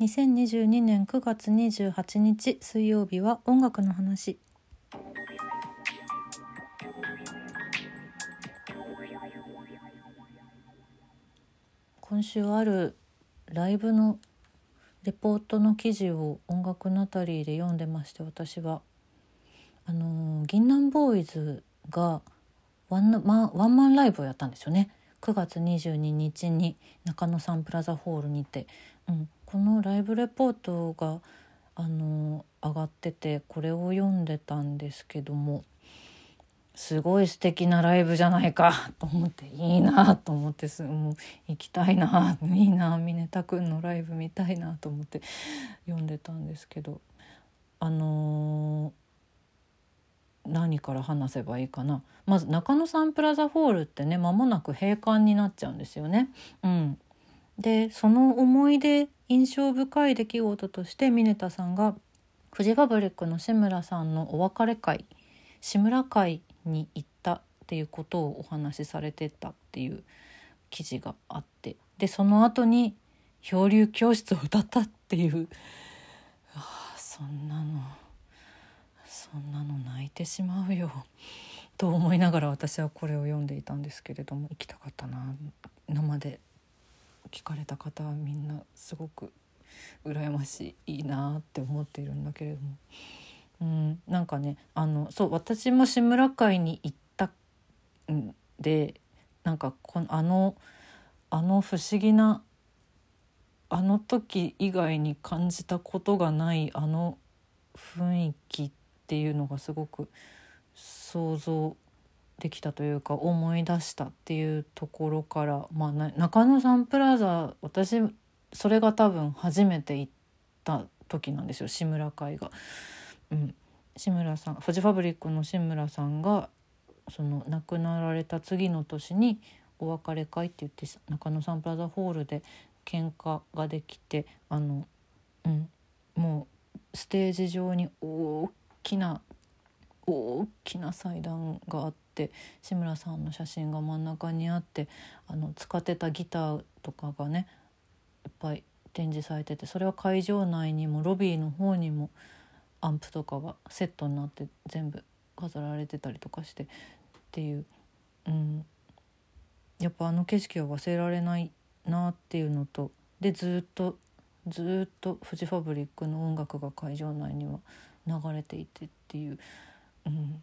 2022年9月28日水曜日は音楽の話今週あるライブのレポートの記事を音楽ナタリーで読んでまして私は。あの銀杏ボーイズがワンマワンマンライブをやったんですよね。9月22日に中野サンプラザホールにて、うん、このライブレポートがあの上がっててこれを読んでたんですけどもすごい素敵なライブじゃないかと思っていいなと思ってすもう行きたいないいな峰田くんのライブ見たいなと思って読んでたんですけどあのー、何から話せばいいかなまず中野サンプラザホールってね間もなく閉館になっちゃうんですよね。うん、でその思い出印象深い出来事として峰田さんがフジファブリックの志村さんのお別れ会志村会に行ったっていうことをお話しされてたっていう記事があってでその後に漂流教室を歌ったっていう ああそんなのそんなの泣いてしまうよと思いながら私はこれを読んでいたんですけれども行きたかったな生で。聞かれた方はみんなすごく羨ましいいいなって思っているんだけれども。うん、なんかねあのそう私も志村会に行ったんでなんかこのあのあの不思議なあの時以外に感じたことがないあの雰囲気っていうのがすごく想像できたというか思い出したっていうところから、まあ、中野サンプラザ私それが多分初めて行った時なんですよ志村会が。うん、志村さんフジファブリックの志村さんがその亡くなられた次の年にお別れ会って言って中野サンプラザホールで喧嘩ができてあの、うん、もうステージ上に大きな大きな祭壇があって志村さんの写真が真ん中にあってあの使ってたギターとかがねいっぱい展示されててそれは会場内にもロビーの方にもアンプとかがセットになって全部飾られてたりとかしてっていう、うん、やっぱあの景色は忘れられないなっていうのとでずっとずっとフジファブリックの音楽が会場内には流れていてっていう、うん、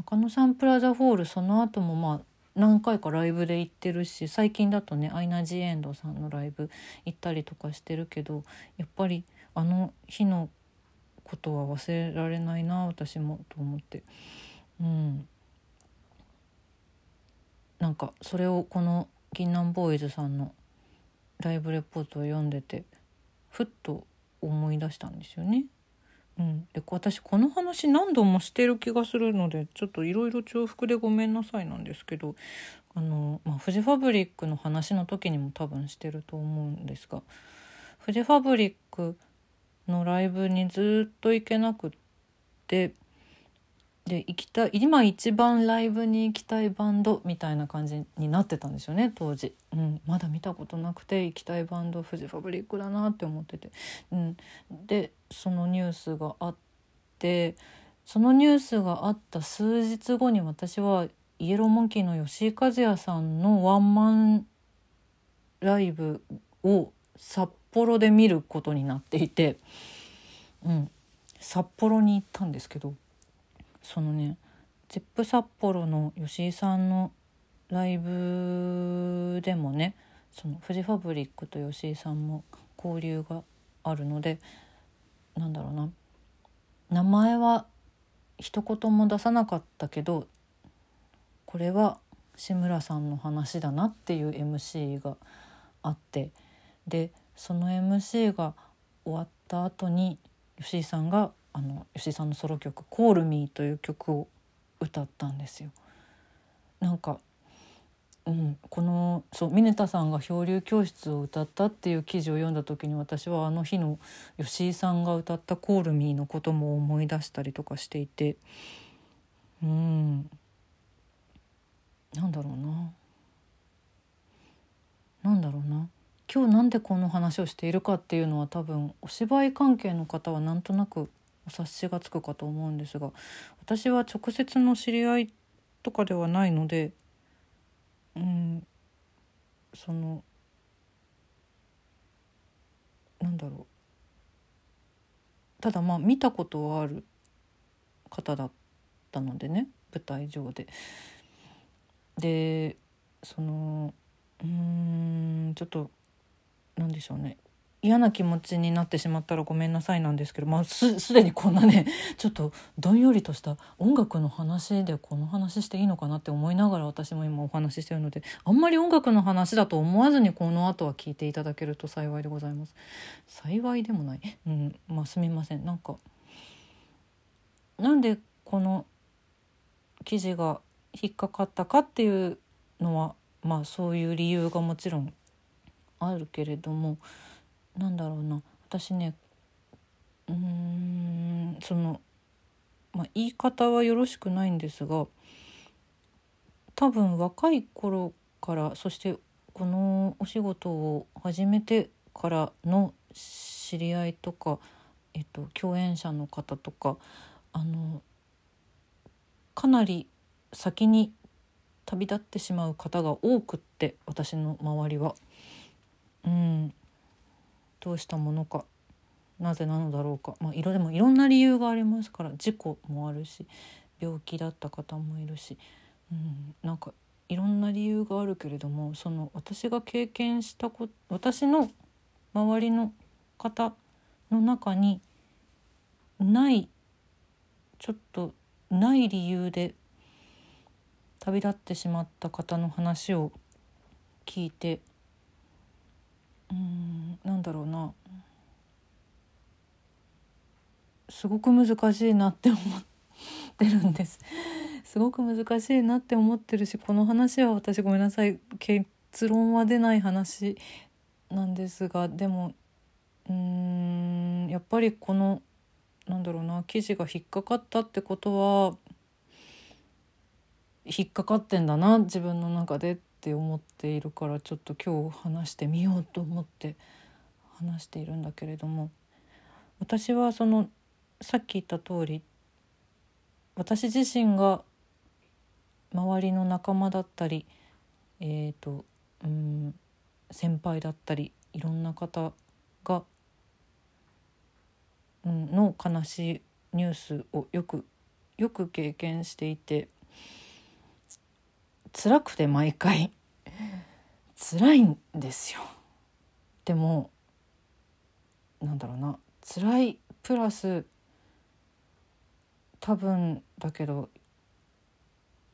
中野サンプラザホールその後もまあ何回かライブで行ってるし最近だとねアイナ・ジ・エンドさんのライブ行ったりとかしてるけどやっぱりあの日のことは忘れられないな私もと思ってうんなんかそれをこの銀杏ボーイズさんのライブレポートを読んでてふっと思い出したんですよね。うん、で私この話何度もしてる気がするのでちょっといろいろ重複でごめんなさいなんですけどあの、まあ、フジファブリックの話の時にも多分してると思うんですがフジファブリックのライブにずっと行けなくってで行きたい今一番ライブに行きたいバンドみたいな感じになってたんですよね当時、うん、まだ見たことなくて行きたいバンドフジファブリックだなって思ってて、うん、でそのニュースがあってそのニュースがあった数日後に私はイエローモンキーの吉井和也さんのワンマンライブを札幌で見ることになっていて、うん、札幌に行ったんですけどそのねゼップ札幌の吉井さんのライブでもねそのフジファブリックと吉井さんも交流があるのでなんだろうな名前は一言も出さなかったけどこれは志村さんの話だなっていう MC があってでその MC が終わった後に吉井さんがあの吉井さんのソロ曲「Call Me」という曲を歌ったんですよ。なんか、うん、このそう峰田さんが漂流教室を歌ったっていう記事を読んだ時に私はあの日の吉井さんが歌った「コールミーのことも思い出したりとかしていて。うん。なんだろうな。なんだろうな。今日なんでこの話をしているかっていうのは多分お芝居関係の方はなんとなく察しがつくかと思うんですが私は直接の知り合いとかではないのでうんそのなんだろうただまあ見たことはある方だったのでね舞台上で。でそのうんちょっとなんでしょうね嫌な気持ちになってしまったらごめんなさいなんですけど、まあ、すすでにこんなね ちょっとどんよりとした音楽の話でこの話していいのかなって思いながら私も今お話ししてるのであんまり音楽の話だと思わずにこの後は聞いていただけると幸いでございます。幸いでもない、うん、まあすみませんなんかなんでこの記事が引っかかったかっていうのはまあそういう理由がもちろんあるけれどもなんだろうな私ねうーんその、まあ、言い方はよろしくないんですが多分若い頃からそしてこのお仕事を始めてからの知り合いとか、えっと、共演者の方とかあのかなり先に旅立ってしまう方が多くって私の周りは。うんどうしたものかなぜなのだろうか。まあいろでもいろんな理由がありますから事故もあるし病気だった方もいるし、うん、なんかいろんな理由があるけれどもその私が経験したこ私の周りの方の中にないちょっとない理由で旅立ってしまった方の話を聞いてうんなんだろうな。すごく難しいなって思ってるんです。すごく難しいなって思ってるしこの話は私ごめんなさい。結論は出ない話なんですがでもうんやっぱりこのなんだろうな記事が引っかかったってことは引っかかってんだな自分の中で。っって思っているからちょっと今日話してみようと思って話しているんだけれども私はそのさっき言った通り私自身が周りの仲間だったりえーと、うん先輩だったりいろんな方が、うん、の悲しいニュースをよくよく経験していて辛くて毎回。辛いんですよ。でもなんだろうな。辛いプラス多分だけど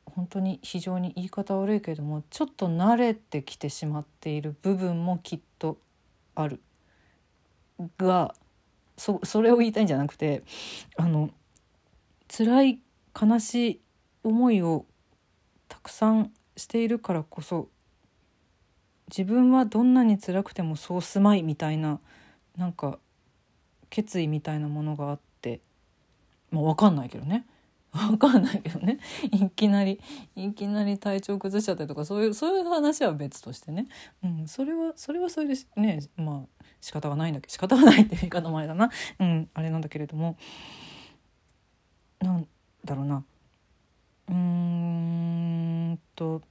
本当に非常に言い方悪いけどもちょっと慣れてきてしまっている部分もきっとある。がそそれを言いたいんじゃなくてあの辛い悲しい思いをたくさんしているからこそ自分はどんなに辛くてもそうすまいみたいななんか決意みたいなものがあってまあ分かんないけどね。分かんないけどね。いきなりいきなり体調崩しちゃったりとかそういうそういう話は別としてね、うん、それはそれはそれでねまあ仕方がないんだけど仕方がないっていう言い方もあれだな、うん、あれなんだけれどもなんだろうな。うーと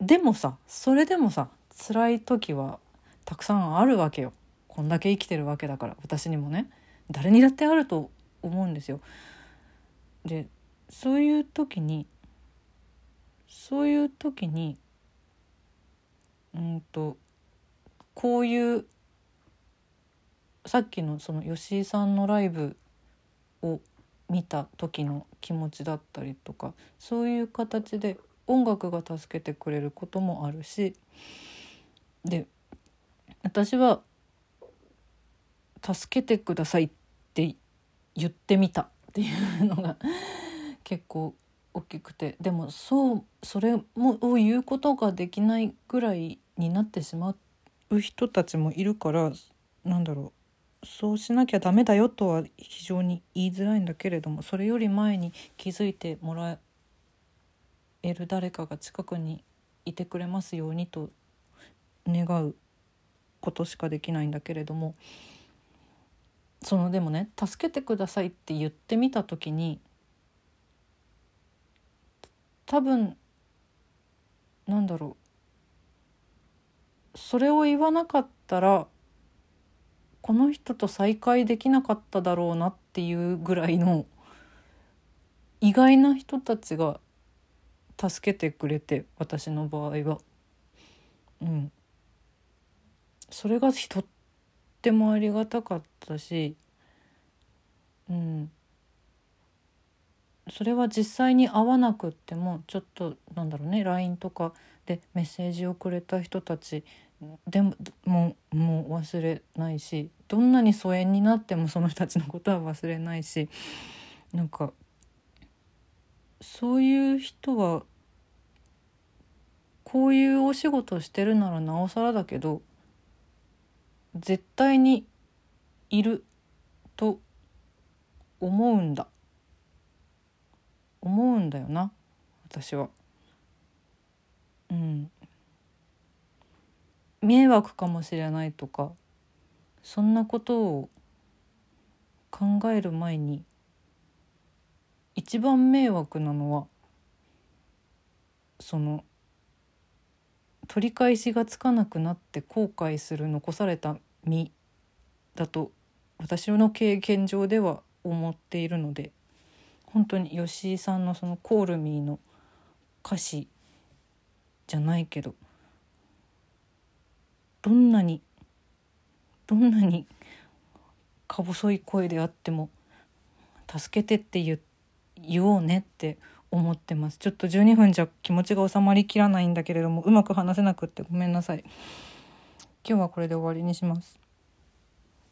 でもさそれでもさ辛い時はたくさんあるわけよこんだけ生きてるわけだから私にもね誰にだってあると思うんですよ。でそういう時にそういう時にうんとこういうさっきのその吉井さんのライブを見た時の気持ちだったりとかそういう形で音楽が助けてくれることもあるしで私は「助けてください」って言ってみたっていうのが 結構大きくてでもそうそれもを言うことができないぐらいになってしまう人たちもいるからなんだろうそうしなきゃダメだよとは非常に言いづらいんだけれどもそれより前に気づいてもらえる誰かが近くにいてくれますようにと願うことしかできないんだけれどもそのでもね「助けてください」って言ってみた時に多分なんだろうそれを言わなかったらこの人と再会できなかっただろうなっていうぐらいの意外な人たちが助けてくれて私の場合は。うん、それがとってもありがたかったし、うん、それは実際に会わなくってもちょっとなんだろうね LINE とかでメッセージをくれた人たちでももうもう忘れないしどんなに疎遠になってもその人たちのことは忘れないしなんかそういう人はこういうお仕事してるならなおさらだけど絶対にいると思うんだ思うんだよな私は。うん迷惑かもしれないとかそんなことを考える前に一番迷惑なのはその取り返しがつかなくなって後悔する残された身だと私の経験上では思っているので本当に吉井さんのその「コールミー」の歌詞じゃないけどどんなにどんなにか細い声であっても助けてって言おうねって思ってます。ちょっと12分じゃ気持ちが収まりきらないんだけれどもうまく話せなくってごめんなさい。今日はこれで終わりにします。